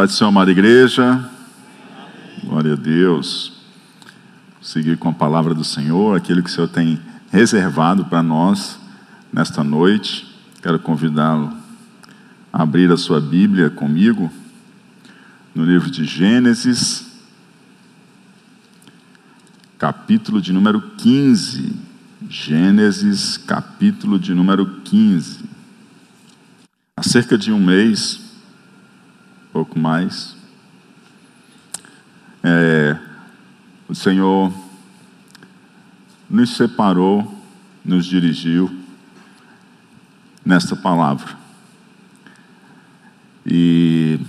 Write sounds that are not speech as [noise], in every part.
Pai do Senhor, amada igreja. Glória a Deus. Seguir com a palavra do Senhor, aquilo que o Senhor tem reservado para nós nesta noite. Quero convidá-lo a abrir a sua Bíblia comigo no livro de Gênesis, capítulo de número 15. Gênesis, capítulo de número 15. Há cerca de um mês, pouco mais. É, o Senhor nos separou, nos dirigiu nesta palavra. E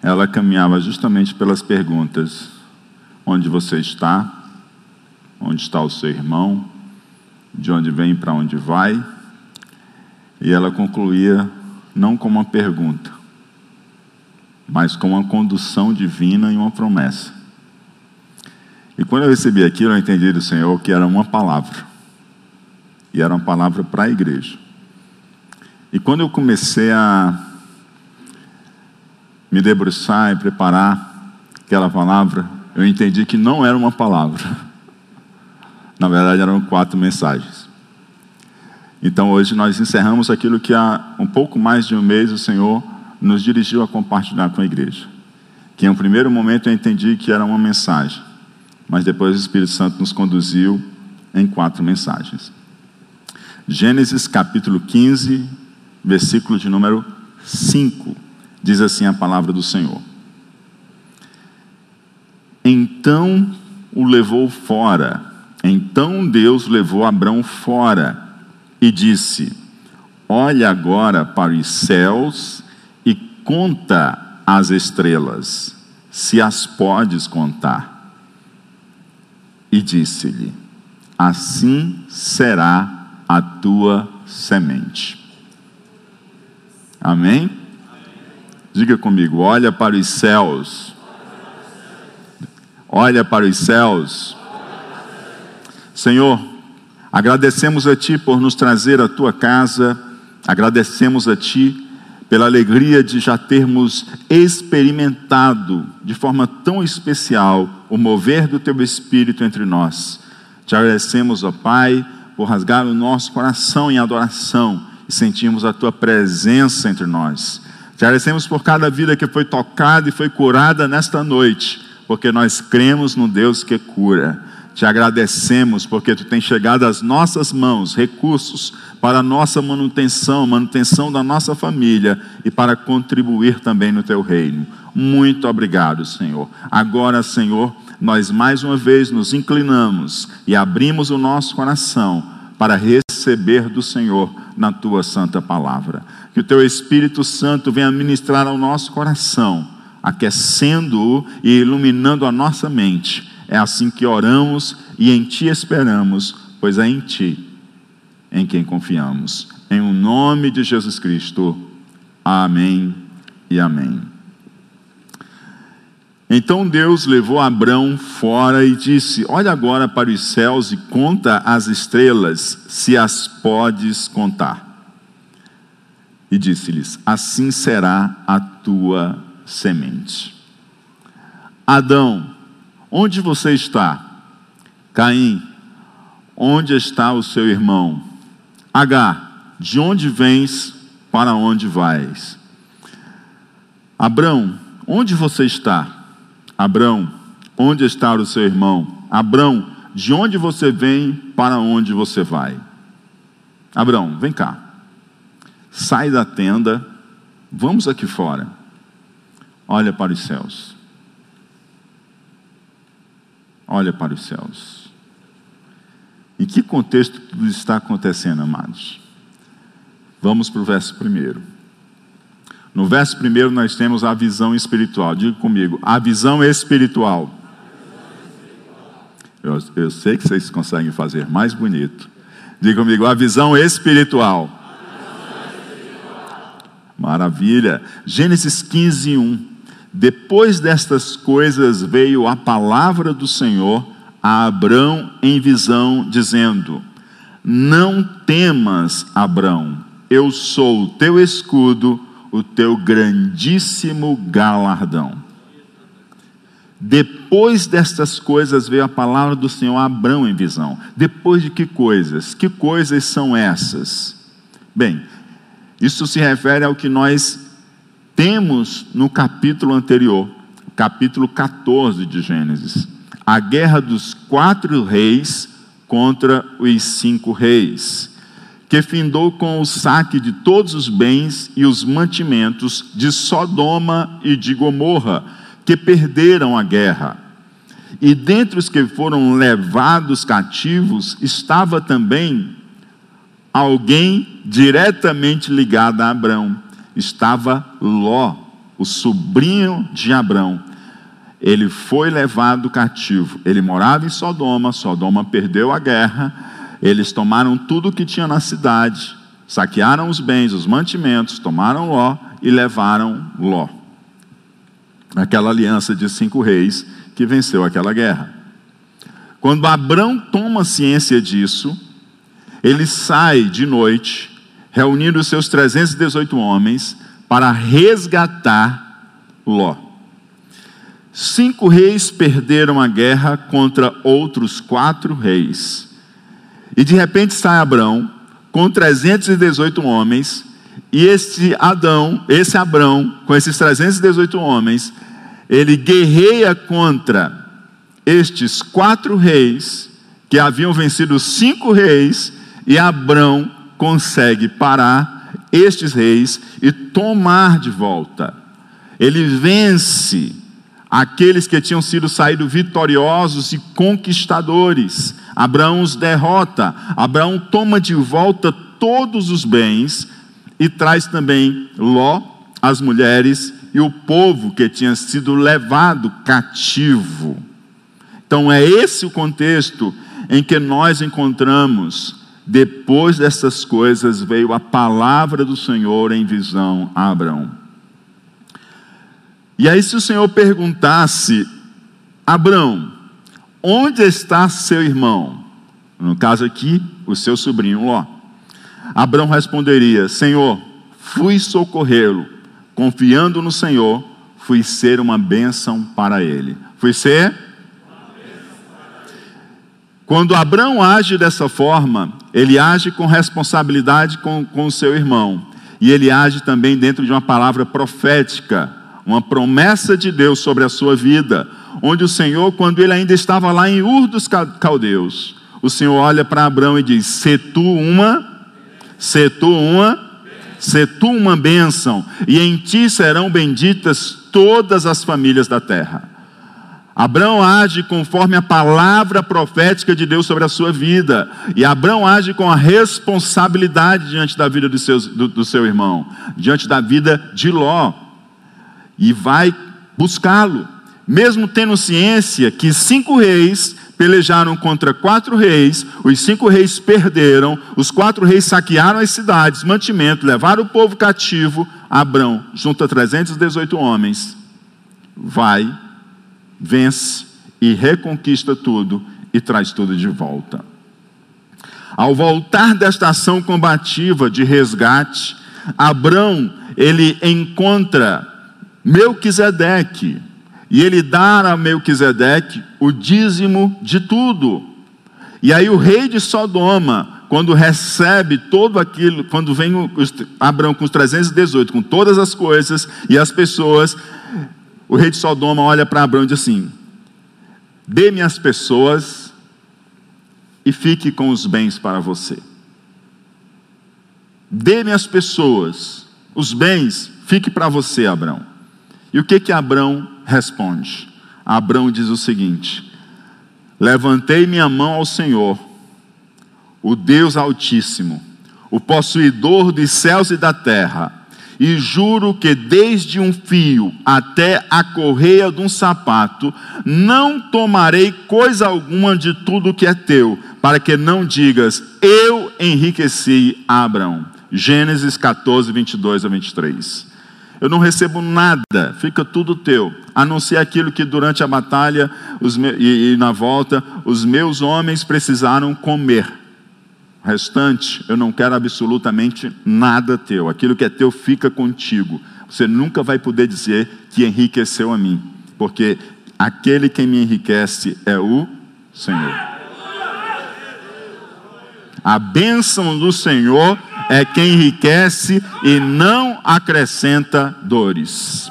ela caminhava justamente pelas perguntas: onde você está? Onde está o seu irmão? De onde vem para onde vai? E ela concluía não com uma pergunta, mas com uma condução divina e uma promessa. E quando eu recebi aquilo, eu entendi do Senhor que era uma palavra. E era uma palavra para a igreja. E quando eu comecei a me debruçar e preparar aquela palavra, eu entendi que não era uma palavra. [laughs] Na verdade, eram quatro mensagens. Então hoje nós encerramos aquilo que há um pouco mais de um mês o Senhor nos dirigiu a compartilhar com a igreja. Que em um primeiro momento eu entendi que era uma mensagem, mas depois o Espírito Santo nos conduziu em quatro mensagens. Gênesis capítulo 15, versículo de número 5, diz assim a palavra do Senhor. Então o levou fora, então Deus levou Abrão fora e disse: Olha agora para os céus e conta as estrelas, se as podes contar. E disse-lhe: Assim será a tua semente. Amém? Diga comigo: olha para os céus. Olha para os céus. Senhor, Agradecemos a Ti por nos trazer à Tua casa, agradecemos a Ti pela alegria de já termos experimentado de forma tão especial o mover do Teu Espírito entre nós. Te agradecemos, ó Pai, por rasgar o nosso coração em adoração e sentirmos a Tua presença entre nós. Te agradecemos por cada vida que foi tocada e foi curada nesta noite, porque nós cremos no Deus que cura. Te agradecemos porque tu tens chegado às nossas mãos recursos para a nossa manutenção, manutenção da nossa família e para contribuir também no teu reino. Muito obrigado, Senhor. Agora, Senhor, nós mais uma vez nos inclinamos e abrimos o nosso coração para receber do Senhor na tua santa palavra. Que o teu Espírito Santo venha ministrar ao nosso coração, aquecendo-o e iluminando a nossa mente é assim que oramos e em Ti esperamos, pois é em Ti em quem confiamos. Em o nome de Jesus Cristo. Amém e amém. Então Deus levou Abrão fora e disse: Olha agora para os céus e conta as estrelas, se as podes contar. E disse-lhes: Assim será a tua semente. Adão, Onde você está? Caim, onde está o seu irmão? H, de onde vens, para onde vais? Abrão, onde você está? Abrão, onde está o seu irmão? Abrão, de onde você vem, para onde você vai? Abrão, vem cá. Sai da tenda, vamos aqui fora. Olha para os céus olha para os céus. Em que contexto tudo está acontecendo, amados? Vamos para o verso primeiro. No verso primeiro nós temos a visão espiritual. Diga comigo, a visão espiritual. Eu, eu sei que vocês conseguem fazer mais bonito. Diga comigo, a visão espiritual. Maravilha. Gênesis 15, 1. Depois destas coisas veio a palavra do Senhor a Abrão em visão, dizendo: Não temas, Abrão, eu sou o teu escudo, o teu grandíssimo galardão. Depois destas coisas veio a palavra do Senhor a Abrão em visão. Depois de que coisas? Que coisas são essas? Bem, isso se refere ao que nós temos no capítulo anterior, capítulo 14 de Gênesis. A guerra dos quatro reis contra os cinco reis, que findou com o saque de todos os bens e os mantimentos de Sodoma e de Gomorra que perderam a guerra. E dentre os que foram levados cativos estava também alguém diretamente ligado a Abrão. Estava Ló, o sobrinho de Abrão. Ele foi levado cativo. Ele morava em Sodoma, Sodoma perdeu a guerra. Eles tomaram tudo que tinha na cidade, saquearam os bens, os mantimentos, tomaram Ló e levaram Ló aquela aliança de cinco reis que venceu aquela guerra. Quando Abrão toma ciência disso, ele sai de noite, reunindo os seus 318 homens, para resgatar Ló. Cinco reis perderam a guerra contra outros quatro reis. E de repente sai Abrão com 318 homens, e esse Adão, esse Abrão, com esses 318 homens, ele guerreia contra estes quatro reis que haviam vencido cinco reis e Abrão consegue parar estes reis e tomar de volta. Ele vence aqueles que tinham sido saído vitoriosos e conquistadores. Abraão os derrota. Abraão toma de volta todos os bens e traz também Ló, as mulheres e o povo que tinha sido levado cativo. Então é esse o contexto em que nós encontramos, depois dessas coisas, veio a palavra do Senhor em visão a Abraão. E aí, se o Senhor perguntasse, Abraão, onde está seu irmão? No caso aqui, o seu sobrinho Ló. Abraão responderia: Senhor, fui socorrê-lo confiando no Senhor, fui ser uma bênção para ele. Fui ser. Quando Abraão age dessa forma, ele age com responsabilidade com, o seu irmão. E ele age também dentro de uma palavra profética, uma promessa de Deus sobre a sua vida. Onde o Senhor, quando ele ainda estava lá em Ur dos Caldeus, o Senhor olha para Abraão e diz: Se tu uma, se tu uma Sê tu uma bênção, e em ti serão benditas todas as famílias da terra. Abraão age conforme a palavra profética de Deus sobre a sua vida. E Abraão age com a responsabilidade diante da vida do, seus, do, do seu irmão, diante da vida de Ló. E vai buscá-lo, mesmo tendo ciência que cinco reis pelejaram contra quatro reis, os cinco reis perderam, os quatro reis saquearam as cidades, mantimento, levaram o povo cativo. Abrão junta 318 homens, vai, vence e reconquista tudo e traz tudo de volta. Ao voltar desta ação combativa de resgate, Abrão ele encontra Melquisedeque, e ele dá a Melquisedeque o dízimo de tudo. E aí o rei de Sodoma, quando recebe todo aquilo, quando vem Abraão com os 318, com todas as coisas e as pessoas, o rei de Sodoma olha para Abraão e diz assim: Dê-me as pessoas e fique com os bens para você. Dê-me as pessoas, os bens, fique para você, Abraão. E o que que Abraão responde. Abraão diz o seguinte: Levantei minha mão ao Senhor, o Deus Altíssimo, o possuidor dos céus e da terra, e juro que desde um fio até a correia de um sapato, não tomarei coisa alguma de tudo que é teu, para que não digas, eu enriqueci Abraão. Gênesis 14, 22 a 23. Eu não recebo nada, fica tudo teu, a não ser aquilo que durante a batalha e, e na volta os meus homens precisaram comer. Restante, eu não quero absolutamente nada teu. Aquilo que é teu fica contigo. Você nunca vai poder dizer que enriqueceu a mim, porque aquele que me enriquece é o Senhor. A bênção do Senhor é quem enriquece e não acrescenta dores.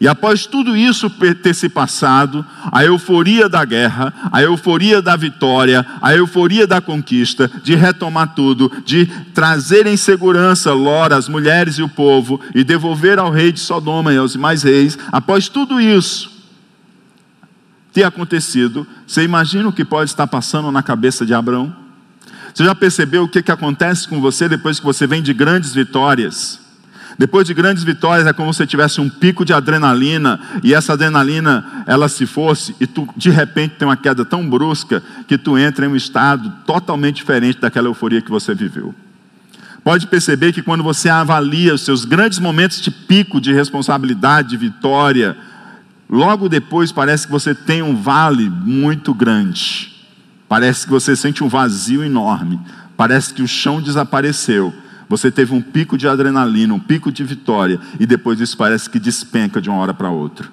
E após tudo isso ter se passado, a euforia da guerra, a euforia da vitória, a euforia da conquista, de retomar tudo, de trazer em segurança Lora, as mulheres e o povo, e devolver ao rei de Sodoma e aos demais reis, após tudo isso ter acontecido, você imagina o que pode estar passando na cabeça de Abraão? Você já percebeu o que, que acontece com você depois que você vem de grandes vitórias? Depois de grandes vitórias é como se tivesse um pico de adrenalina e essa adrenalina ela se fosse e tu de repente tem uma queda tão brusca que tu entra em um estado totalmente diferente daquela euforia que você viveu. Pode perceber que quando você avalia os seus grandes momentos de pico de responsabilidade, de vitória, logo depois parece que você tem um vale muito grande. Parece que você sente um vazio enorme. Parece que o chão desapareceu você teve um pico de adrenalina, um pico de vitória, e depois isso parece que despenca de uma hora para outra.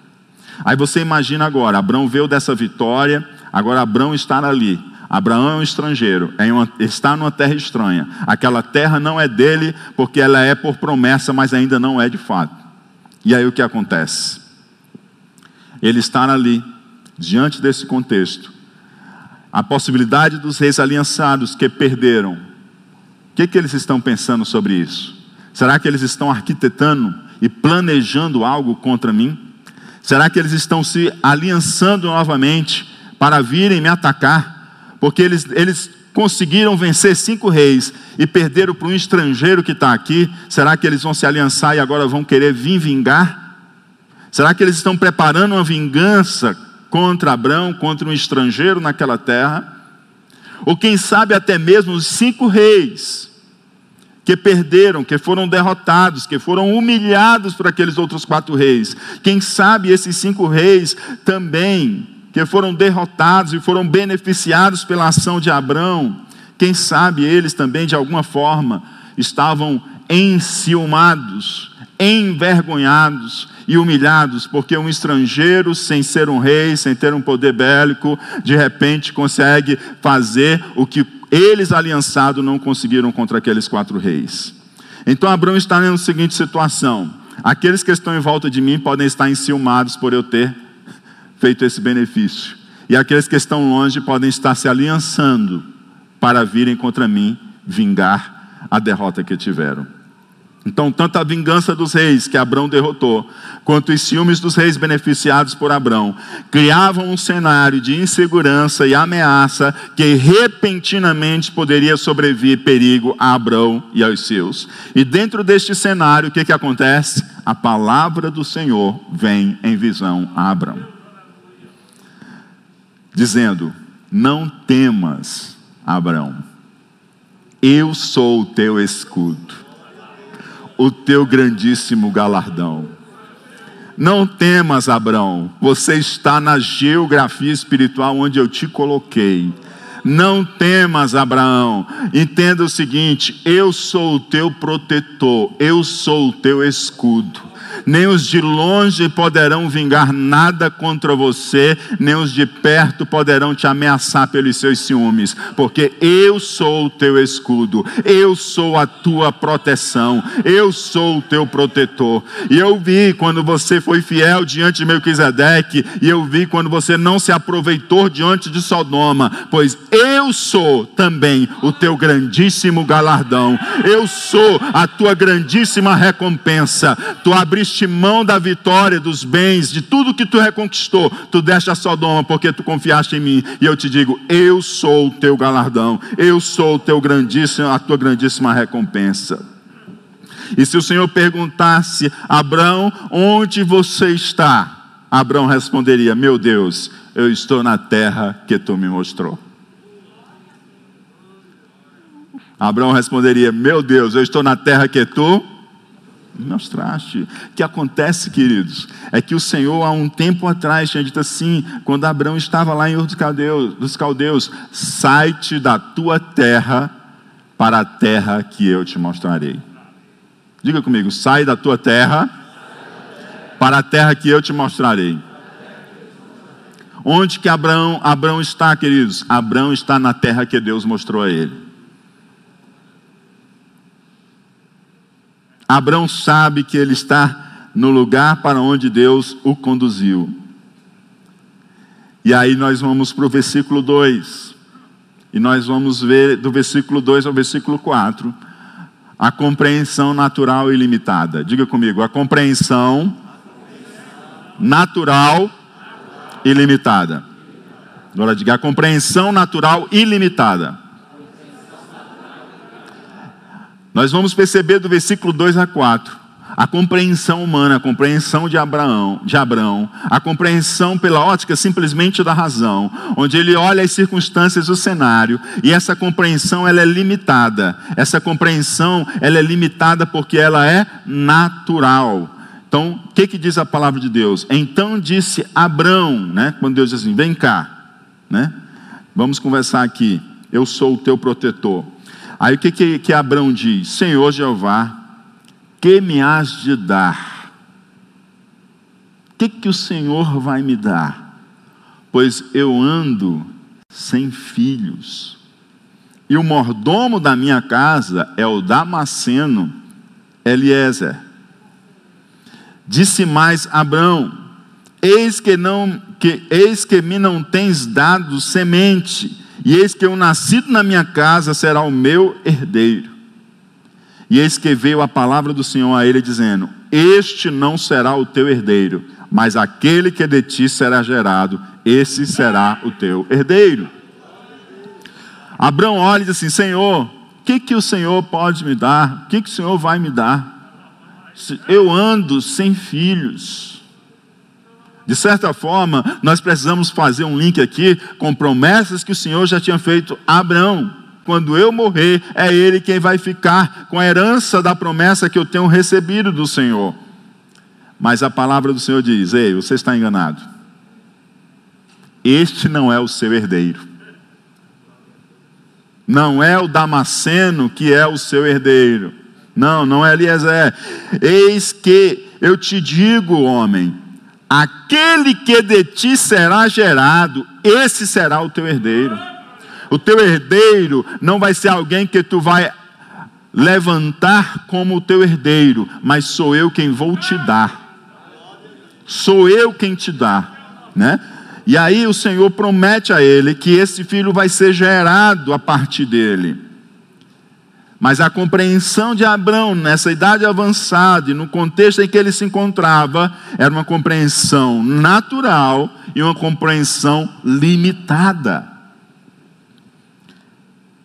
Aí você imagina agora: Abraão veio dessa vitória, agora Abraão está ali. Abraão é um estrangeiro, é uma, está numa terra estranha. Aquela terra não é dele, porque ela é por promessa, mas ainda não é de fato. E aí o que acontece? Ele está ali, diante desse contexto. A possibilidade dos reis aliançados que perderam, o que, que eles estão pensando sobre isso? Será que eles estão arquitetando e planejando algo contra mim? Será que eles estão se aliançando novamente para virem me atacar? Porque eles, eles conseguiram vencer cinco reis e perderam para um estrangeiro que está aqui. Será que eles vão se aliançar e agora vão querer vir vingar? Será que eles estão preparando uma vingança contra Abraão, contra um estrangeiro naquela terra? Ou quem sabe até mesmo os cinco reis que perderam, que foram derrotados, que foram humilhados por aqueles outros quatro reis. Quem sabe esses cinco reis também, que foram derrotados e foram beneficiados pela ação de Abraão, quem sabe eles também de alguma forma estavam enciumados, envergonhados e humilhados, porque um estrangeiro, sem ser um rei, sem ter um poder bélico, de repente consegue fazer o que eles aliançados não conseguiram contra aqueles quatro reis. Então Abraão está na seguinte situação: aqueles que estão em volta de mim podem estar enciumados por eu ter feito esse benefício, e aqueles que estão longe podem estar se aliançando para virem contra mim vingar a derrota que tiveram. Então, tanto a vingança dos reis que Abrão derrotou, quanto os ciúmes dos reis beneficiados por Abrão, criavam um cenário de insegurança e ameaça que repentinamente poderia sobrevir perigo a Abrão e aos seus. E dentro deste cenário, o que, que acontece? A palavra do Senhor vem em visão a Abrão, dizendo: Não temas, Abrão, eu sou o teu escudo o teu grandíssimo galardão. Não temas, Abraão, você está na geografia espiritual onde eu te coloquei. Não temas, Abraão. Entenda o seguinte: eu sou o teu protetor, eu sou o teu escudo nem os de longe poderão vingar nada contra você, nem os de perto poderão te ameaçar pelos seus ciúmes, porque eu sou o teu escudo, eu sou a tua proteção, eu sou o teu protetor. E eu vi quando você foi fiel diante de Melquisedeque, e eu vi quando você não se aproveitou diante de Sodoma, pois eu sou também o teu grandíssimo galardão, eu sou a tua grandíssima recompensa. Tu abriste abriste mão da vitória, dos bens, de tudo que tu reconquistou, tu deste a Sodoma porque tu confiaste em mim. E eu te digo, eu sou o teu galardão, eu sou o teu grandíssimo, a tua grandíssima recompensa. E se o Senhor perguntasse, Abraão, onde você está? Abraão responderia: Meu Deus, eu estou na terra que tu me mostrou. Abraão responderia: Meu Deus, eu estou na terra que tu Mostraste. O que acontece, queridos, é que o Senhor, há um tempo atrás, tinha dito assim, quando Abraão estava lá em Ur dos Caldeus, dos Caldeus sai-te da tua terra para a terra que eu te mostrarei. Diga comigo, sai da tua terra para a terra que eu te mostrarei. Onde que Abraão, Abraão está, queridos? Abraão está na terra que Deus mostrou a ele. Abraão sabe que ele está no lugar para onde Deus o conduziu. E aí nós vamos para o versículo 2. E nós vamos ver do versículo 2 ao versículo 4 a compreensão natural ilimitada. Diga comigo, a compreensão natural ilimitada. Agora diga a compreensão natural ilimitada. Nós vamos perceber do versículo 2 a 4 a compreensão humana, a compreensão de Abraão, de Abraão, a compreensão pela ótica simplesmente da razão, onde ele olha as circunstâncias do cenário, e essa compreensão ela é limitada. Essa compreensão ela é limitada porque ela é natural. Então, o que, que diz a palavra de Deus? Então disse Abraão, né? Quando Deus diz assim, vem cá, né? Vamos conversar aqui. Eu sou o teu protetor. Aí o que, que, que Abraão diz? Senhor Jeová, que me has de dar? O que, que o Senhor vai me dar? Pois eu ando sem filhos, e o mordomo da minha casa é o Damasceno Eliezer. Disse mais Abraão: Eis que não que eis que me não tens dado semente, e eis que o nascido na minha casa será o meu herdeiro. E eis que veio a palavra do Senhor a ele, dizendo: Este não será o teu herdeiro, mas aquele que de ti será gerado, esse será o teu herdeiro. Abraão olha e diz assim: Senhor, o que, que o Senhor pode me dar? O que, que o Senhor vai me dar? Eu ando sem filhos. De certa forma, nós precisamos fazer um link aqui com promessas que o Senhor já tinha feito a Abraão quando eu morrer, é Ele quem vai ficar com a herança da promessa que eu tenho recebido do Senhor. Mas a palavra do Senhor diz: Ei, você está enganado. Este não é o seu herdeiro. Não é o Damasceno que é o seu herdeiro. Não, não é Eliezer. Eis que eu te digo, homem, aquele que de ti será gerado, esse será o teu herdeiro. O teu herdeiro não vai ser alguém que tu vai levantar como o teu herdeiro, mas sou eu quem vou te dar. Sou eu quem te dá, né? E aí o Senhor promete a ele que esse filho vai ser gerado a partir dele. Mas a compreensão de Abraão nessa idade avançada e no contexto em que ele se encontrava era uma compreensão natural e uma compreensão limitada.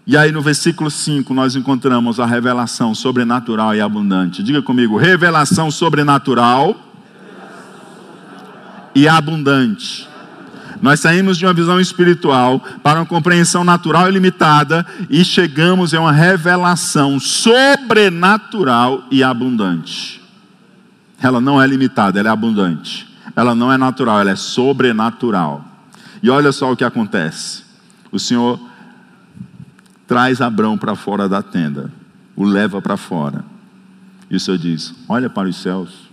E aí no versículo 5 nós encontramos a revelação sobrenatural e abundante. Diga comigo, revelação sobrenatural, e abundante. Nós saímos de uma visão espiritual para uma compreensão natural e limitada e chegamos a uma revelação sobrenatural e abundante. Ela não é limitada, ela é abundante. Ela não é natural, ela é sobrenatural. E olha só o que acontece. O Senhor traz Abrão para fora da tenda, o leva para fora. E o Senhor diz: Olha para os céus.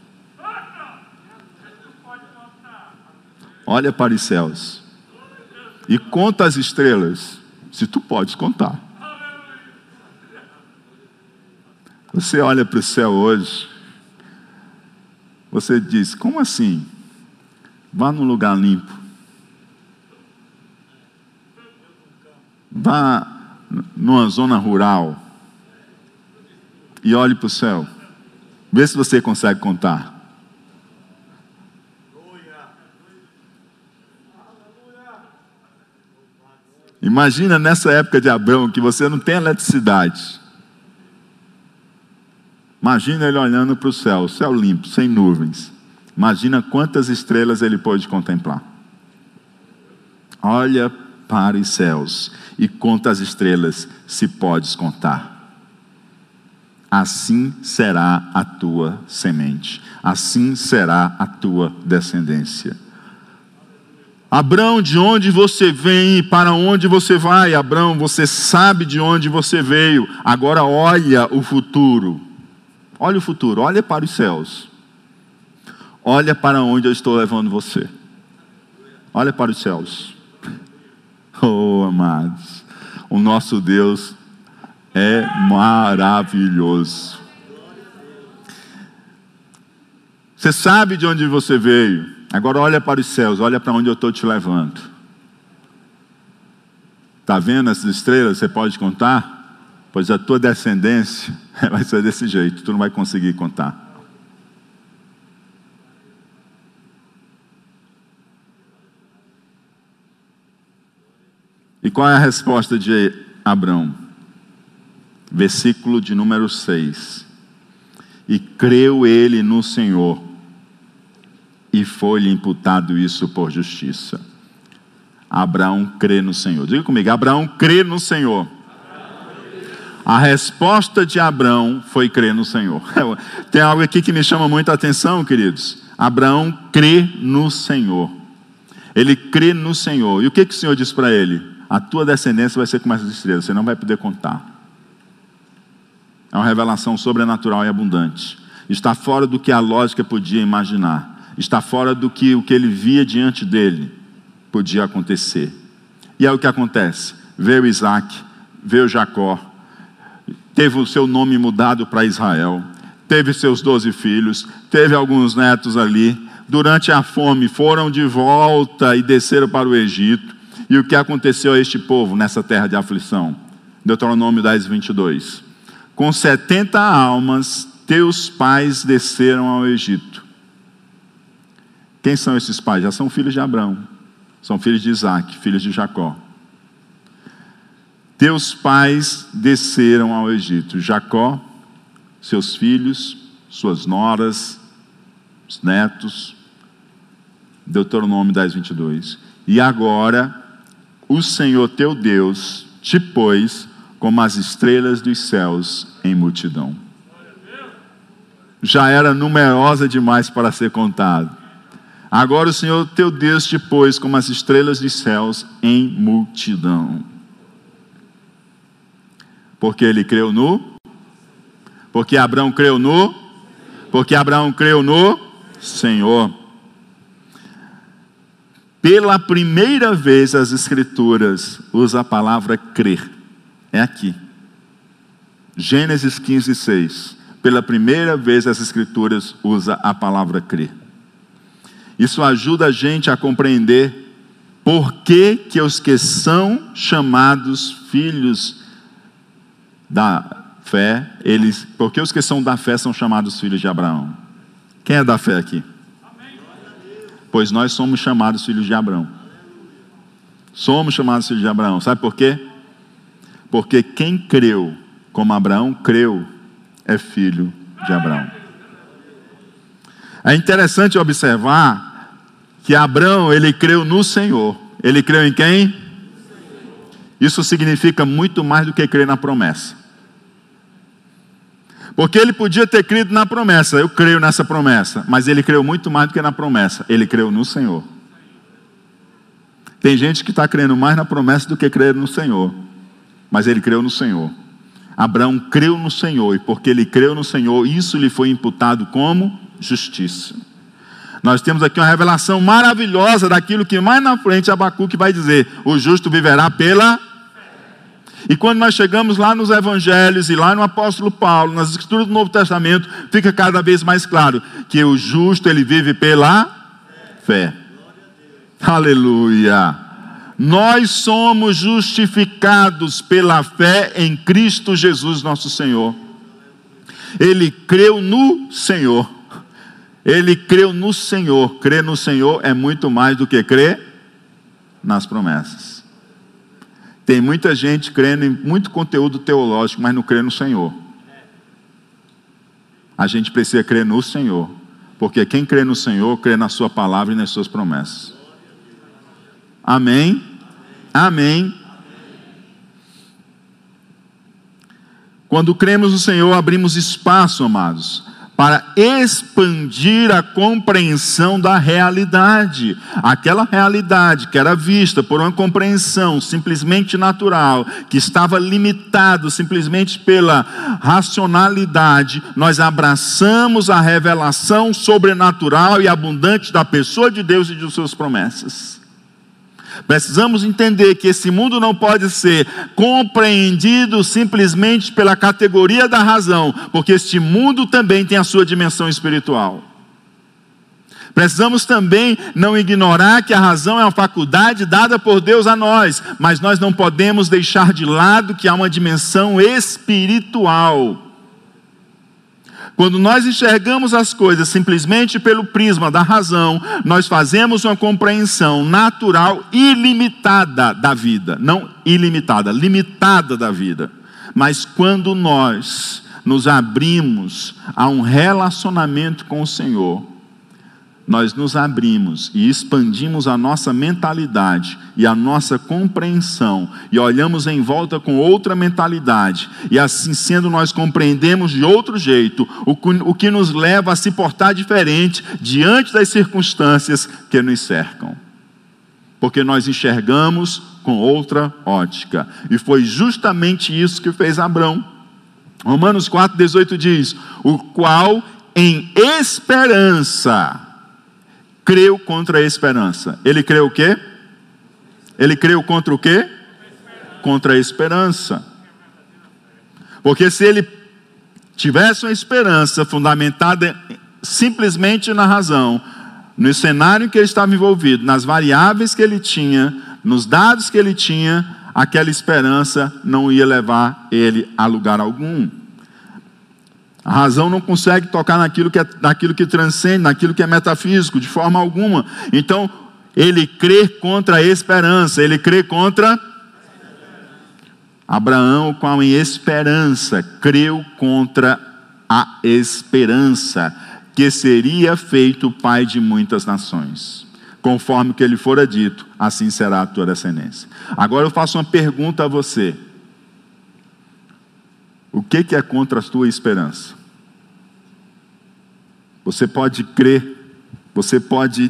Olha para os céus. E conta as estrelas, se tu podes contar. Você olha para o céu hoje, você diz: Como assim? Vá num lugar limpo. Vá numa zona rural e olhe para o céu. Vê se você consegue contar. Imagina nessa época de Abraão que você não tem eletricidade. Imagina ele olhando para o céu, céu limpo, sem nuvens. Imagina quantas estrelas ele pôde contemplar. Olha para os céus e conta as estrelas, se podes contar. assim será a tua semente, assim será a tua descendência. Abrão, de onde você vem e para onde você vai? Abrão, você sabe de onde você veio, agora olha o futuro. Olha o futuro, olha para os céus. Olha para onde eu estou levando você. Olha para os céus. Oh, amados, o nosso Deus é maravilhoso. Você sabe de onde você veio. Agora olha para os céus, olha para onde eu estou te levando. Está vendo essas estrelas? Você pode contar? Pois a tua descendência [laughs] vai ser desse jeito, tu não vai conseguir contar. E qual é a resposta de Abraão? Versículo de número 6. E creu ele no Senhor, e foi-lhe imputado isso por justiça. Abraão crê no Senhor. Diga comigo, Abraão crê no Senhor. A resposta de Abraão foi crer no Senhor. [laughs] Tem algo aqui que me chama muita atenção, queridos. Abraão crê no Senhor. Ele crê no Senhor. E o que, que o Senhor diz para ele? A tua descendência vai ser como essas estrelas, você não vai poder contar. É uma revelação sobrenatural e abundante. Está fora do que a lógica podia imaginar. Está fora do que o que ele via diante dele podia acontecer. E é o que acontece. Veio Isaac, veio Jacó, teve o seu nome mudado para Israel, teve seus doze filhos, teve alguns netos ali. Durante a fome foram de volta e desceram para o Egito. E o que aconteceu a este povo nessa terra de aflição? Deuteronômio 10, 22. Com 70 almas, teus pais desceram ao Egito. Quem são esses pais? Já são filhos de Abraão, são filhos de Isaac, filhos de Jacó. Teus pais desceram ao Egito. Jacó, seus filhos, suas noras, os netos. Deuteronômio 10, 22. E agora o Senhor teu Deus te pôs como as estrelas dos céus em multidão. Já era numerosa demais para ser contado. Agora o Senhor teu Deus te pôs como as estrelas dos céus em multidão. Porque ele creu no? Porque Abraão creu no? Porque Abraão creu no Senhor. Pela primeira vez as Escrituras usam a palavra crer. É aqui. Gênesis 15, 6. Pela primeira vez as Escrituras usam a palavra crer. Isso ajuda a gente a compreender por que, que os que são chamados filhos da fé, eles, porque os que são da fé são chamados filhos de Abraão. Quem é da fé aqui? pois nós somos chamados filhos de Abraão. Somos chamados filhos de Abraão. Sabe por quê? Porque quem creu como Abraão creu é filho de Abraão. É interessante observar que Abraão, ele creu no Senhor. Ele creu em quem? Isso significa muito mais do que crer na promessa. Porque ele podia ter crido na promessa, eu creio nessa promessa, mas ele creu muito mais do que na promessa, ele creu no Senhor. Tem gente que está crendo mais na promessa do que crer no Senhor, mas ele creu no Senhor. Abraão creu no Senhor, e porque ele creu no Senhor, isso lhe foi imputado como justiça. Nós temos aqui uma revelação maravilhosa daquilo que mais na frente Abacuque vai dizer: o justo viverá pela e quando nós chegamos lá nos evangelhos e lá no apóstolo Paulo, nas escrituras do Novo Testamento, fica cada vez mais claro que o justo ele vive pela fé. Aleluia. Nós somos justificados pela fé em Cristo Jesus, nosso Senhor. Ele creu no Senhor. Ele creu no Senhor. Crer no Senhor é muito mais do que crer nas promessas. Tem muita gente crendo em muito conteúdo teológico, mas não crê no Senhor. A gente precisa crer no Senhor, porque quem crê no Senhor, crê na Sua palavra e nas Suas promessas. Amém? Amém. Quando cremos no Senhor, abrimos espaço, amados, para expandir a compreensão da realidade. Aquela realidade que era vista por uma compreensão simplesmente natural, que estava limitado simplesmente pela racionalidade, nós abraçamos a revelação sobrenatural e abundante da pessoa de Deus e de suas promessas. Precisamos entender que esse mundo não pode ser compreendido simplesmente pela categoria da razão, porque este mundo também tem a sua dimensão espiritual. Precisamos também não ignorar que a razão é uma faculdade dada por Deus a nós, mas nós não podemos deixar de lado que há uma dimensão espiritual. Quando nós enxergamos as coisas simplesmente pelo prisma da razão, nós fazemos uma compreensão natural ilimitada da vida, não ilimitada, limitada da vida. Mas quando nós nos abrimos a um relacionamento com o Senhor, nós nos abrimos e expandimos a nossa mentalidade e a nossa compreensão e olhamos em volta com outra mentalidade e assim sendo nós compreendemos de outro jeito o que nos leva a se portar diferente diante das circunstâncias que nos cercam. Porque nós enxergamos com outra ótica. E foi justamente isso que fez Abraão. Romanos 4,18 diz: O qual em esperança creu contra a esperança. Ele creu o quê? Ele creu contra o quê? Contra a esperança. Porque se ele tivesse uma esperança fundamentada simplesmente na razão, no cenário que ele estava envolvido, nas variáveis que ele tinha, nos dados que ele tinha, aquela esperança não ia levar ele a lugar algum. A razão não consegue tocar naquilo que, é, naquilo que transcende, naquilo que é metafísico, de forma alguma. Então, ele crê contra a esperança, ele crê contra. Abraão, com em esperança, creu contra a esperança, que seria feito pai de muitas nações. Conforme que ele fora dito, assim será a tua descendência. Agora eu faço uma pergunta a você. O que, que é contra a tua esperança? Você pode crer, você pode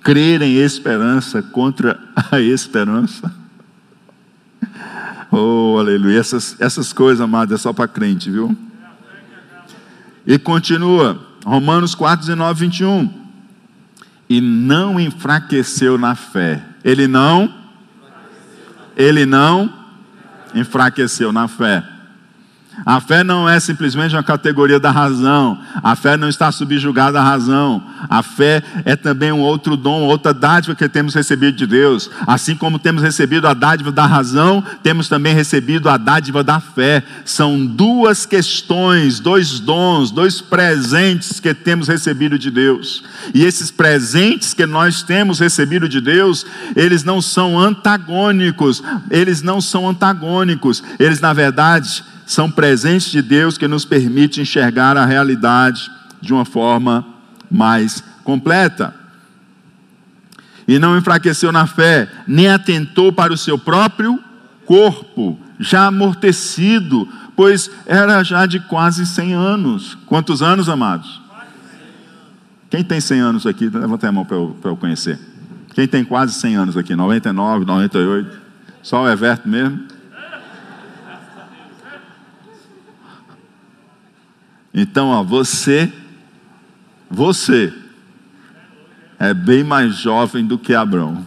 crer em esperança contra a [laughs] esperança. [laughs] Oh, aleluia. Essas, essas coisas, amadas, é só para crente, viu? E continua, Romanos 4, 19, 21. E não enfraqueceu na fé. Ele não, ele não enfraqueceu na fé. A fé não é simplesmente uma categoria da razão. A fé não está subjugada à razão. A fé é também um outro dom, outra dádiva que temos recebido de Deus. Assim como temos recebido a dádiva da razão, temos também recebido a dádiva da fé. São duas questões, dois dons, dois presentes que temos recebido de Deus. E esses presentes que nós temos recebido de Deus, eles não são antagônicos. Eles não são antagônicos. Eles, na verdade, são presentes de Deus que nos permite enxergar a realidade de uma forma mais completa. E não enfraqueceu na fé, nem atentou para o seu próprio corpo, já amortecido, pois era já de quase 100 anos. Quantos anos, amados? Quem tem 100 anos aqui? Levanta a mão para eu, eu conhecer. Quem tem quase 100 anos aqui? 99, 98? Só o Everto mesmo? Então, ó, você, você é bem mais jovem do que Abraão.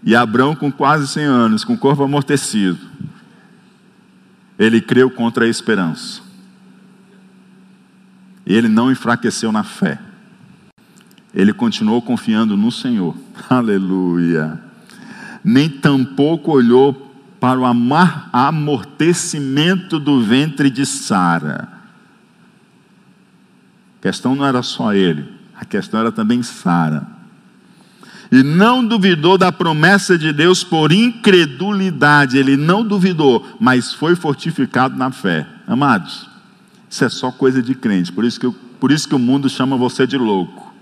E Abraão, com quase 100 anos, com o corpo amortecido, ele creu contra a esperança. Ele não enfraqueceu na fé. Ele continuou confiando no Senhor. [laughs] Aleluia. Nem tampouco olhou para o amortecimento do ventre de Sara. A questão não era só ele, a questão era também Sara. E não duvidou da promessa de Deus por incredulidade, ele não duvidou, mas foi fortificado na fé. Amados, isso é só coisa de crente, por isso que, por isso que o mundo chama você de louco.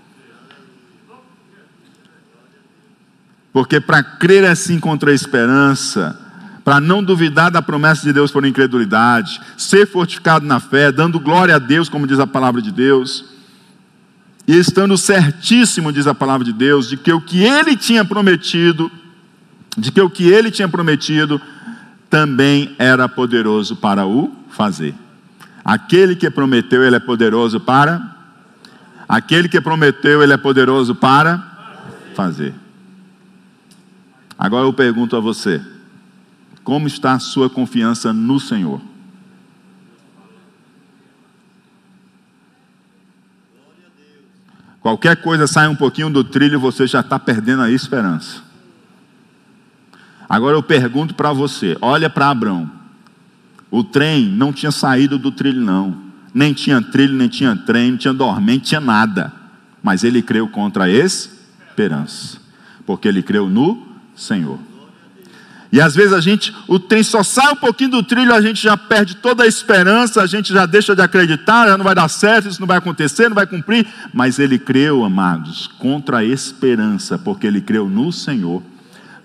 Porque para crer assim contra a esperança, para não duvidar da promessa de Deus por incredulidade, ser fortificado na fé, dando glória a Deus, como diz a palavra de Deus, e estando certíssimo, diz a palavra de Deus, de que o que ele tinha prometido, de que o que ele tinha prometido também era poderoso para o fazer. Aquele que prometeu, ele é poderoso para Aquele que prometeu, ele é poderoso para fazer. Agora eu pergunto a você: como está a sua confiança no Senhor? Qualquer coisa sai um pouquinho do trilho, você já está perdendo a esperança. Agora eu pergunto para você: olha para Abraão. O trem não tinha saído do trilho, não. Nem tinha trilho, nem tinha trem, não tinha dormente, tinha nada. Mas ele creu contra a esperança. Porque ele creu no Senhor. E às vezes a gente, o trem só sai um pouquinho do trilho, a gente já perde toda a esperança, a gente já deixa de acreditar, já não vai dar certo, isso não vai acontecer, não vai cumprir. Mas ele creu, amados, contra a esperança, porque ele creu no Senhor,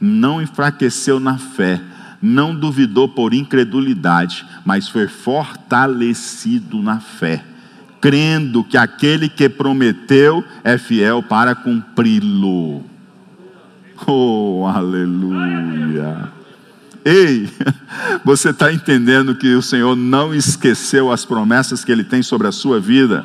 não enfraqueceu na fé, não duvidou por incredulidade, mas foi fortalecido na fé, crendo que aquele que prometeu é fiel para cumpri-lo. Oh, aleluia! Ei, [laughs] você está entendendo que o Senhor não esqueceu as promessas que Ele tem sobre a sua vida?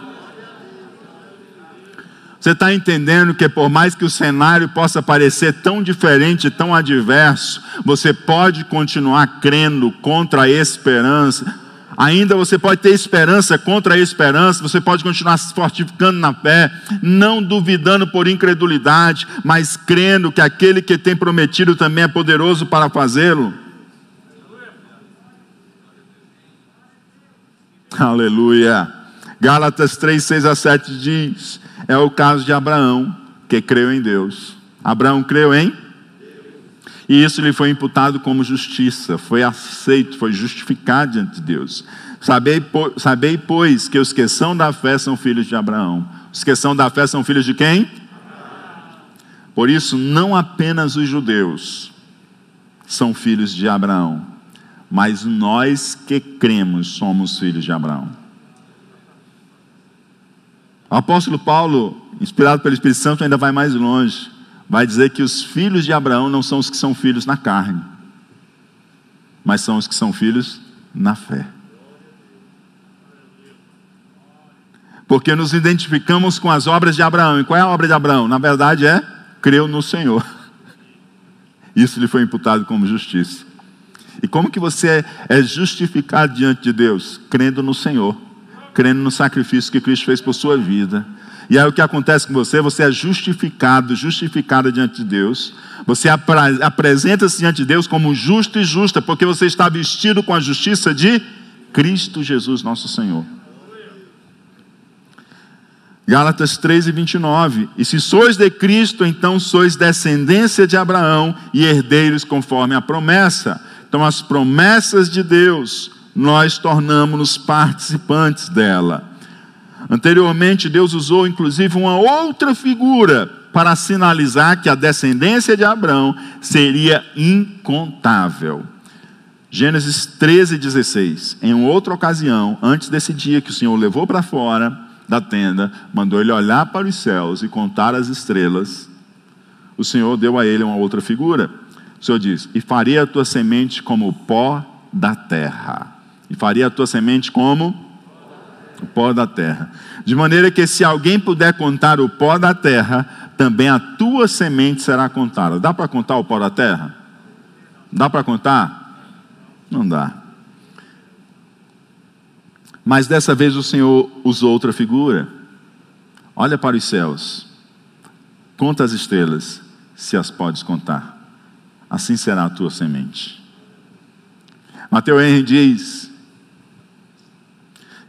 Você está entendendo que por mais que o cenário possa parecer tão diferente, tão adverso, você pode continuar crendo contra a esperança. Ainda você pode ter esperança contra a esperança, você pode continuar se fortificando na fé, não duvidando por incredulidade, mas crendo que aquele que tem prometido também é poderoso para fazê-lo. Aleluia. Gálatas 3, 6 a 7 diz: É o caso de Abraão, que creu em Deus. Abraão creu em? E isso lhe foi imputado como justiça, foi aceito, foi justificado diante de Deus. Sabei, sabei, pois, que os que são da fé são filhos de Abraão. Os que são da fé são filhos de quem? Por isso, não apenas os judeus são filhos de Abraão, mas nós que cremos somos filhos de Abraão. O apóstolo Paulo, inspirado pelo Espírito Santo, ainda vai mais longe. Vai dizer que os filhos de Abraão não são os que são filhos na carne, mas são os que são filhos na fé. Porque nos identificamos com as obras de Abraão. E qual é a obra de Abraão? Na verdade é creu no Senhor. Isso lhe foi imputado como justiça. E como que você é justificado diante de Deus? Crendo no Senhor, crendo no sacrifício que Cristo fez por sua vida. E aí o que acontece com você? Você é justificado, justificada diante de Deus. Você apresenta-se diante de Deus como justo e justa, porque você está vestido com a justiça de Cristo Jesus, nosso Senhor. Gálatas 3 e 29. E se sois de Cristo, então sois descendência de Abraão e herdeiros conforme a promessa. Então, as promessas de Deus, nós tornamos-nos participantes dela. Anteriormente, Deus usou inclusive uma outra figura para sinalizar que a descendência de Abraão seria incontável. Gênesis 13, 16. Em outra ocasião, antes desse dia que o Senhor levou para fora da tenda, mandou ele olhar para os céus e contar as estrelas. O Senhor deu a ele uma outra figura. O Senhor diz: E faria a tua semente como o pó da terra. E faria a tua semente como o pó da terra. De maneira que se alguém puder contar o pó da terra, também a tua semente será contada. Dá para contar o pó da terra? Dá para contar? Não dá. Mas dessa vez o Senhor usou outra figura. Olha para os céus. Conta as estrelas, se as podes contar assim será a tua semente. Mateus Henry diz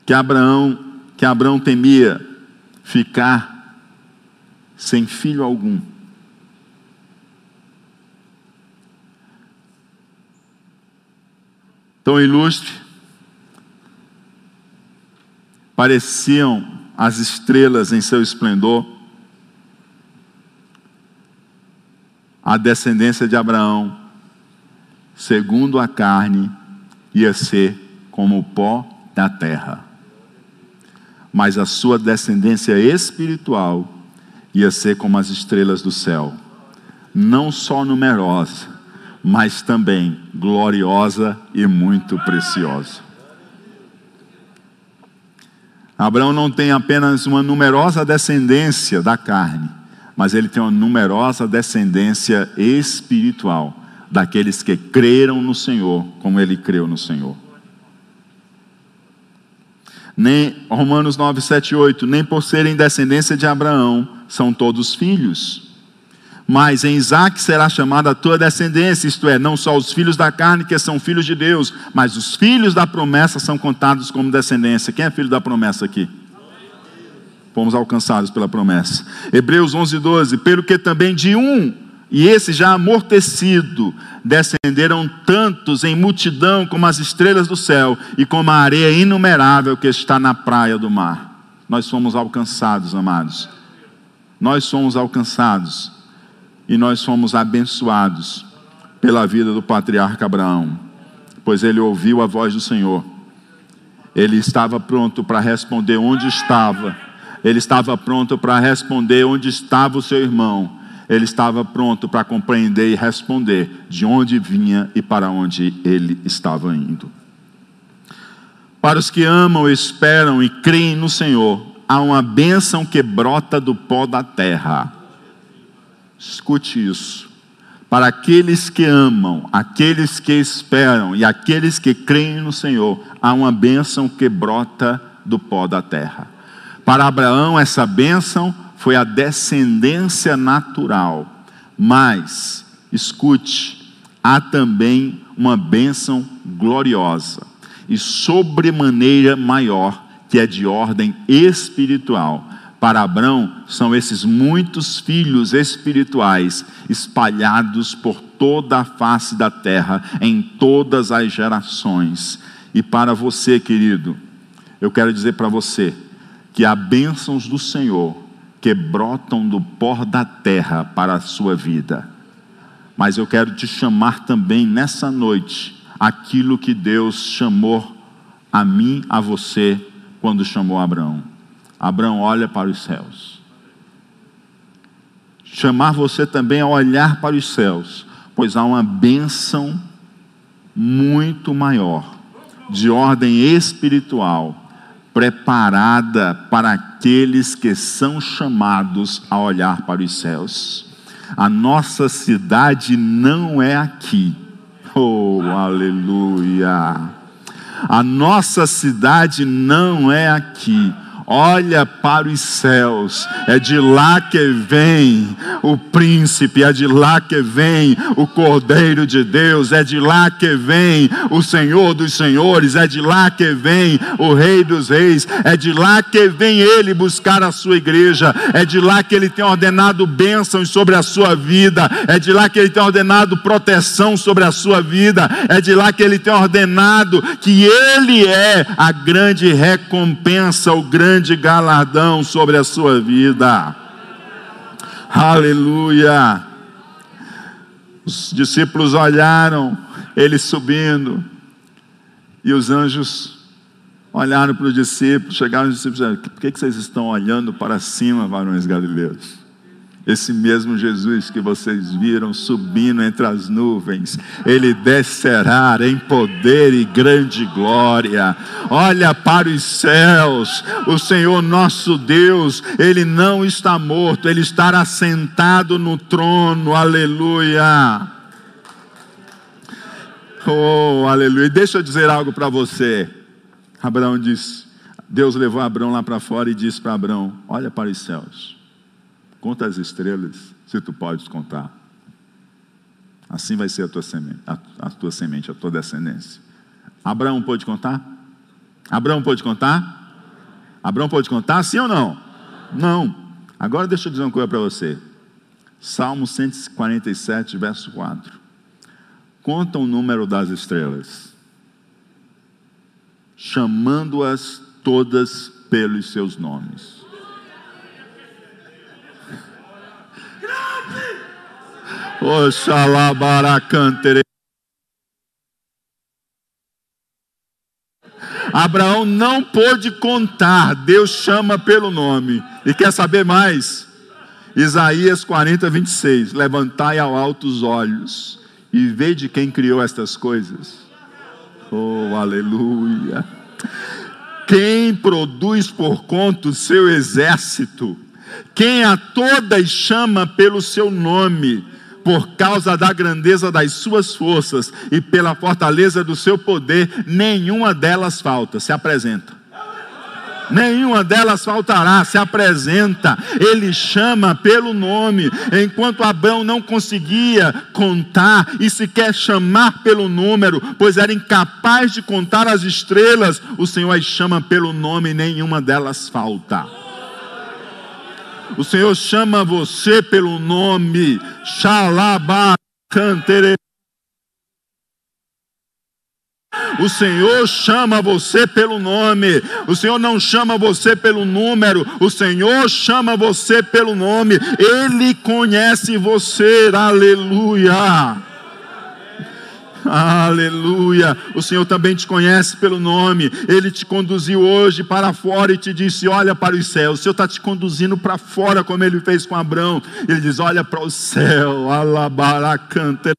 que Abraão, que Abraão temia ficar sem filho algum. Tão ilustre, pareciam as estrelas em seu esplendor, a descendência de Abraão segundo a carne, ia ser como o pó da terra. Mas a sua descendência espiritual ia ser como as estrelas do céu, não só numerosa, mas também gloriosa e muito preciosa. Abraão não tem apenas uma numerosa descendência da carne, mas ele tem uma numerosa descendência espiritual, daqueles que creram no Senhor, como ele creu no Senhor. Nem Romanos 9, 7 8, nem por serem descendência de Abraão são todos filhos. Mas em Isaac será chamada a tua descendência, isto é, não só os filhos da carne que são filhos de Deus, mas os filhos da promessa são contados como descendência. Quem é filho da promessa aqui? Fomos alcançados pela promessa. Hebreus 11, 12. Pelo que também de um, e esse já amortecido, descenderam tantos em multidão como as estrelas do céu e como a areia inumerável que está na praia do mar. Nós somos alcançados, amados nós somos alcançados e nós somos abençoados pela vida do patriarca Abraão, pois ele ouviu a voz do Senhor. Ele estava pronto para responder onde estava. Ele estava pronto para responder onde estava o seu irmão. Ele estava pronto para compreender e responder de onde vinha e para onde ele estava indo. Para os que amam, esperam e creem no Senhor, há uma bênção que brota do pó da terra. Escute isso. Para aqueles que amam, aqueles que esperam e aqueles que creem no Senhor, há uma bênção que brota do pó da terra. Para Abraão, essa bênção foi a descendência natural. Mas, escute, há também uma bênção gloriosa e sobremaneira maior que é de ordem espiritual. Para Abraão, são esses muitos filhos espirituais espalhados por toda a face da terra, em todas as gerações. E para você, querido, eu quero dizer para você que há bênçãos do Senhor que brotam do pó da terra para a sua vida. Mas eu quero te chamar também nessa noite aquilo que Deus chamou a mim, a você quando chamou Abraão. Abraão olha para os céus. Chamar você também a olhar para os céus, pois há uma bênção muito maior, de ordem espiritual, preparada para aqueles que são chamados a olhar para os céus. A nossa cidade não é aqui. Oh, aleluia! A nossa cidade não é aqui olha para os céus, é de lá que vem o príncipe, é de lá que vem o Cordeiro de Deus, é de lá que vem o Senhor dos Senhores, é de lá que vem o Rei dos Reis, é de lá que vem ele buscar a sua igreja, é de lá que ele tem ordenado bênçãos sobre a sua vida, é de lá que ele tem ordenado proteção sobre a sua vida, é de lá que ele tem ordenado que ele é a grande recompensa, o grande grande galardão sobre a sua vida. Aleluia. Os discípulos olharam ele subindo, e os anjos olharam para os discípulos, chegaram os discípulos e disseram: Por que vocês estão olhando para cima, varões galileus? Esse mesmo Jesus que vocês viram subindo entre as nuvens, ele descerá em poder e grande glória. Olha para os céus, o Senhor nosso Deus, ele não está morto, ele está assentado no trono. Aleluia. Oh, aleluia. Deixa eu dizer algo para você. Abraão disse: Deus levou Abraão lá para fora e disse para Abraão: Olha para os céus Conta as estrelas, se tu podes contar. Assim vai ser a tua semente, a, a tua semente, a tua descendência. Abraão pode contar? Abraão pode contar? Abraão pode contar, sim ou não? Não. Agora deixa eu dizer uma coisa para você. Salmo 147, verso 4. Conta o número das estrelas, chamando-as todas pelos seus nomes. Oxalá baracantere. Abraão não pôde contar, Deus chama pelo nome. E quer saber mais? Isaías 40, 26. Levantai ao alto os olhos e vede quem criou estas coisas. Oh, aleluia! Quem produz por conta o seu exército, quem a todas chama pelo seu nome por causa da grandeza das suas forças e pela fortaleza do seu poder, nenhuma delas falta, se apresenta. Nenhuma delas faltará, se apresenta, ele chama pelo nome, enquanto Abraão não conseguia contar e sequer chamar pelo número, pois era incapaz de contar as estrelas, o Senhor as chama pelo nome nenhuma delas falta. O Senhor chama você pelo nome, Xalabá, Cantere. O Senhor chama você pelo nome. O Senhor não chama você pelo número. O Senhor chama você pelo nome. Ele conhece você. Aleluia. Aleluia. O Senhor também te conhece pelo nome. Ele te conduziu hoje para fora e te disse: Olha para os céus. O Senhor está te conduzindo para fora, como ele fez com Abraão. Ele diz: Olha para o céu. Alabaracanta.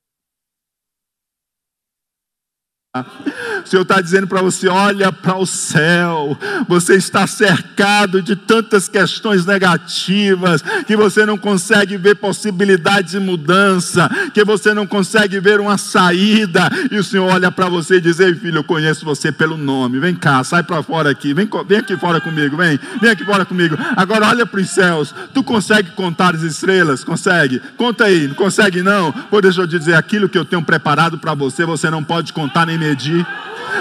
O Senhor está dizendo para você: olha para o céu, você está cercado de tantas questões negativas, que você não consegue ver possibilidades de mudança, que você não consegue ver uma saída, e o Senhor olha para você e diz: Ei filho, eu conheço você pelo nome, vem cá, sai para fora aqui, vem, vem aqui fora comigo, vem, vem aqui fora comigo. Agora olha para os céus, tu consegue contar as estrelas? Consegue? Conta aí, não consegue não? Pô, deixa eu dizer, aquilo que eu tenho preparado para você, você não pode contar nem medir.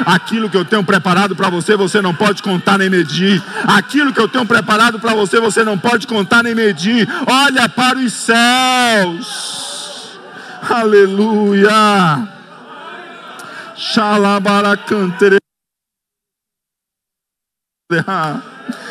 Aquilo que eu tenho preparado para você, você não pode contar nem medir. Aquilo que eu tenho preparado para você, você não pode contar nem medir. Olha para os céus. Aleluia. Xalabaracantere.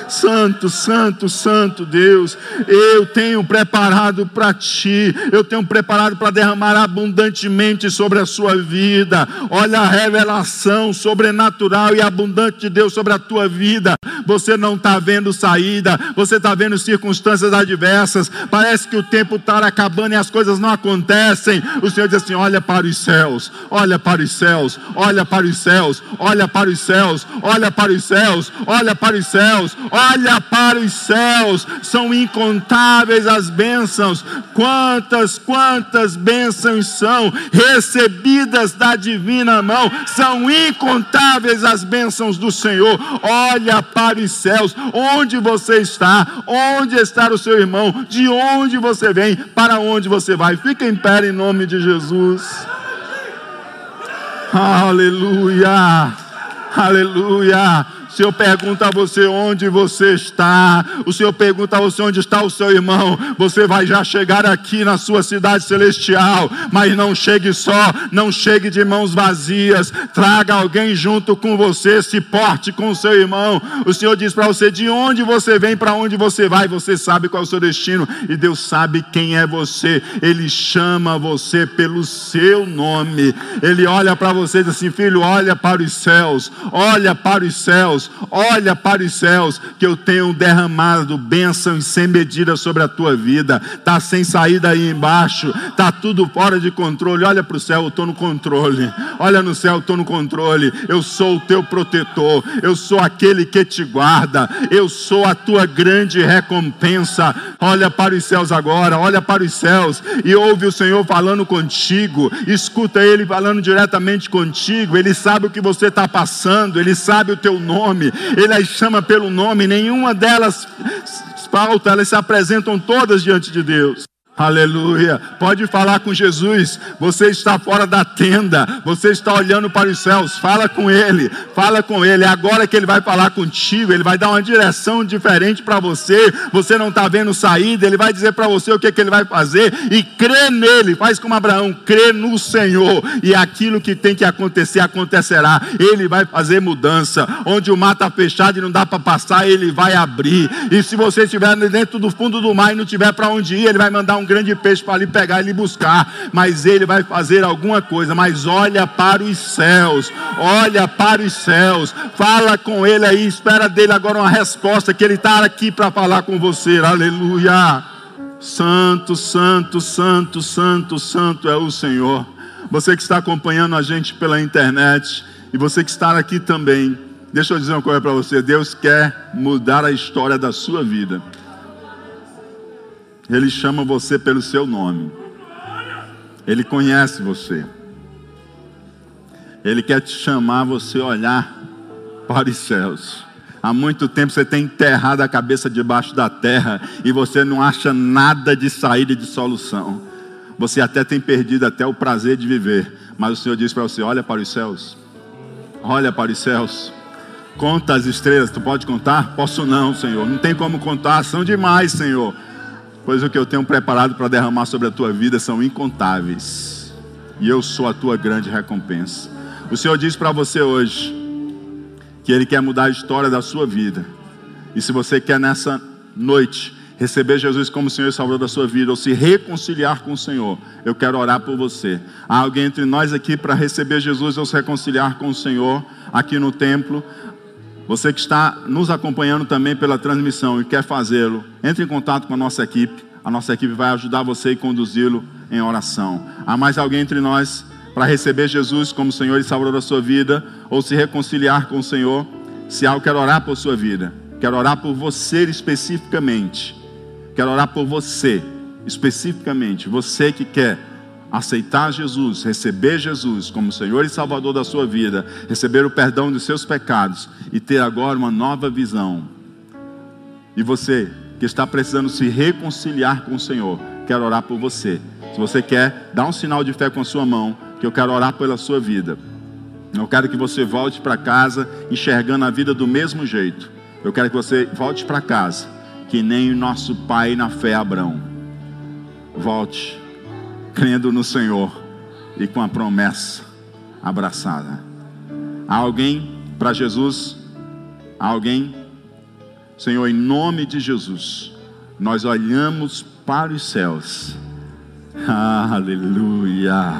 Santo, Santo, Santo Deus, eu tenho preparado para ti, eu tenho preparado para derramar abundantemente sobre a sua vida. Olha a revelação sobrenatural e abundante de Deus sobre a tua vida. Você não está vendo saída, você está vendo circunstâncias adversas. Parece que o tempo está acabando e as coisas não acontecem. O Senhor diz assim: olha para os céus, olha para os céus, olha para os céus, olha para os céus, olha para os céus, olha para os céus olha para os céus, são incontáveis as bênçãos. Quantas, quantas bênçãos são recebidas da divina mão, são incontáveis as bênçãos do Senhor. Olha para os céus, onde você está, onde está o seu irmão, de onde você vem, para onde você vai. Fica em pé em nome de Jesus. Aleluia, aleluia. Senhor pergunta a você onde você está. O Senhor pergunta a você onde está o seu irmão. Você vai já chegar aqui na sua cidade celestial. Mas não chegue só, não chegue de mãos vazias. Traga alguém junto com você. Se porte com o seu irmão. O Senhor diz para você de onde você vem, para onde você vai. Você sabe qual é o seu destino. E Deus sabe quem é você. Ele chama você pelo seu nome. Ele olha para você e diz assim: Filho, olha para os céus. Olha para os céus olha para os céus, que eu tenho derramado bênçãos sem medida sobre a tua vida. Está sem saída aí embaixo, está tudo fora de controle. Olha para o céu, eu estou no controle. Olha no céu, eu estou no controle. Eu sou o teu protetor, eu sou aquele que te guarda, eu sou a tua grande recompensa. Olha para os céus agora, olha para os céus e ouve o Senhor falando contigo. Escuta Ele falando diretamente contigo. Ele sabe o que você está passando, Ele sabe o teu nome nome, ele as chama pelo nome, nenhuma delas falta, elas se apresentam todas diante de Deus. Aleluia. Pode falar com Jesus. Você está fora da tenda. Você está olhando para os céus. Fala com Ele. Fala com Ele. É agora que Ele vai falar contigo. Ele vai dar uma direção diferente para você. Você não está vendo saída. Ele vai dizer para você o que, que Ele vai fazer. E crê nele. Faz como Abraão. Crê no Senhor. E aquilo que tem que acontecer, acontecerá. Ele vai fazer mudança. Onde o mar está fechado e não dá para passar, Ele vai abrir. E se você estiver dentro do fundo do mar e não tiver para onde ir, Ele vai mandar um um grande peixe para lhe pegar e lhe buscar, mas ele vai fazer alguma coisa. Mas olha para os céus, olha para os céus, fala com ele aí, espera dele agora uma resposta, que ele está aqui para falar com você. Aleluia. Santo, santo, santo, santo, santo é o Senhor. Você que está acompanhando a gente pela internet e você que está aqui também, deixa eu dizer uma coisa para você: Deus quer mudar a história da sua vida. Ele chama você pelo seu nome. Ele conhece você. Ele quer te chamar você olhar para os céus. Há muito tempo você tem enterrado a cabeça debaixo da terra e você não acha nada de saída e de solução. Você até tem perdido até o prazer de viver, mas o Senhor diz para você: olha para os céus. Olha para os céus. Conta as estrelas, tu pode contar? Posso não, Senhor. Não tem como contar, são demais, Senhor pois o que eu tenho preparado para derramar sobre a tua vida são incontáveis, e eu sou a tua grande recompensa. O Senhor diz para você hoje que Ele quer mudar a história da sua vida, e se você quer nessa noite receber Jesus como Senhor e Salvador da sua vida, ou se reconciliar com o Senhor, eu quero orar por você. Há alguém entre nós aqui para receber Jesus ou se reconciliar com o Senhor aqui no templo? Você que está nos acompanhando também pela transmissão e quer fazê-lo, entre em contato com a nossa equipe. A nossa equipe vai ajudar você e conduzi-lo em oração. Há mais alguém entre nós para receber Jesus como Senhor e Salvador da sua vida ou se reconciliar com o Senhor? Se algo quer orar por sua vida, quero orar por você especificamente. Quero orar por você especificamente, você que quer aceitar Jesus, receber Jesus como Senhor e Salvador da sua vida, receber o perdão dos seus pecados e ter agora uma nova visão. E você que está precisando se reconciliar com o Senhor, quero orar por você. Se você quer, dá um sinal de fé com a sua mão, que eu quero orar pela sua vida. Eu quero que você volte para casa enxergando a vida do mesmo jeito. Eu quero que você volte para casa, que nem o nosso pai na fé Abraão. Volte crendo no Senhor e com a promessa abraçada. Há alguém para Jesus? Há alguém? Senhor, em nome de Jesus, nós olhamos para os céus. Aleluia.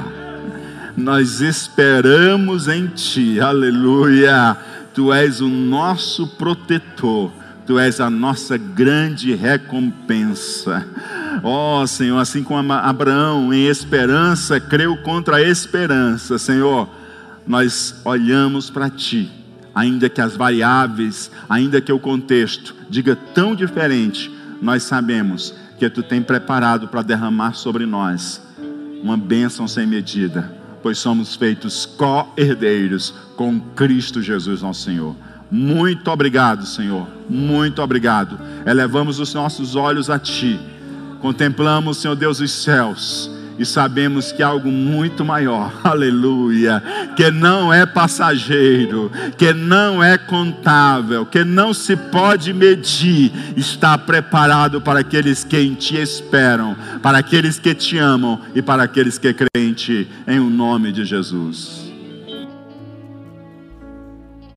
Nós esperamos em Ti. Aleluia. Tu és o nosso protetor. Tu és a nossa grande recompensa. Ó oh, Senhor, assim como Abraão, em esperança, creu contra a esperança, Senhor, nós olhamos para Ti, ainda que as variáveis, ainda que o contexto diga tão diferente, nós sabemos que Tu tem preparado para derramar sobre nós uma bênção sem medida, pois somos feitos co-herdeiros com Cristo Jesus, nosso Senhor. Muito obrigado, Senhor, muito obrigado. Elevamos os nossos olhos a Ti Contemplamos, Senhor Deus, os céus e sabemos que algo muito maior, [laughs] aleluia, que não é passageiro, que não é contável, que não se pode medir, está preparado para aqueles que em Ti esperam, para aqueles que te amam e para aqueles que creem em Ti, em o nome de Jesus.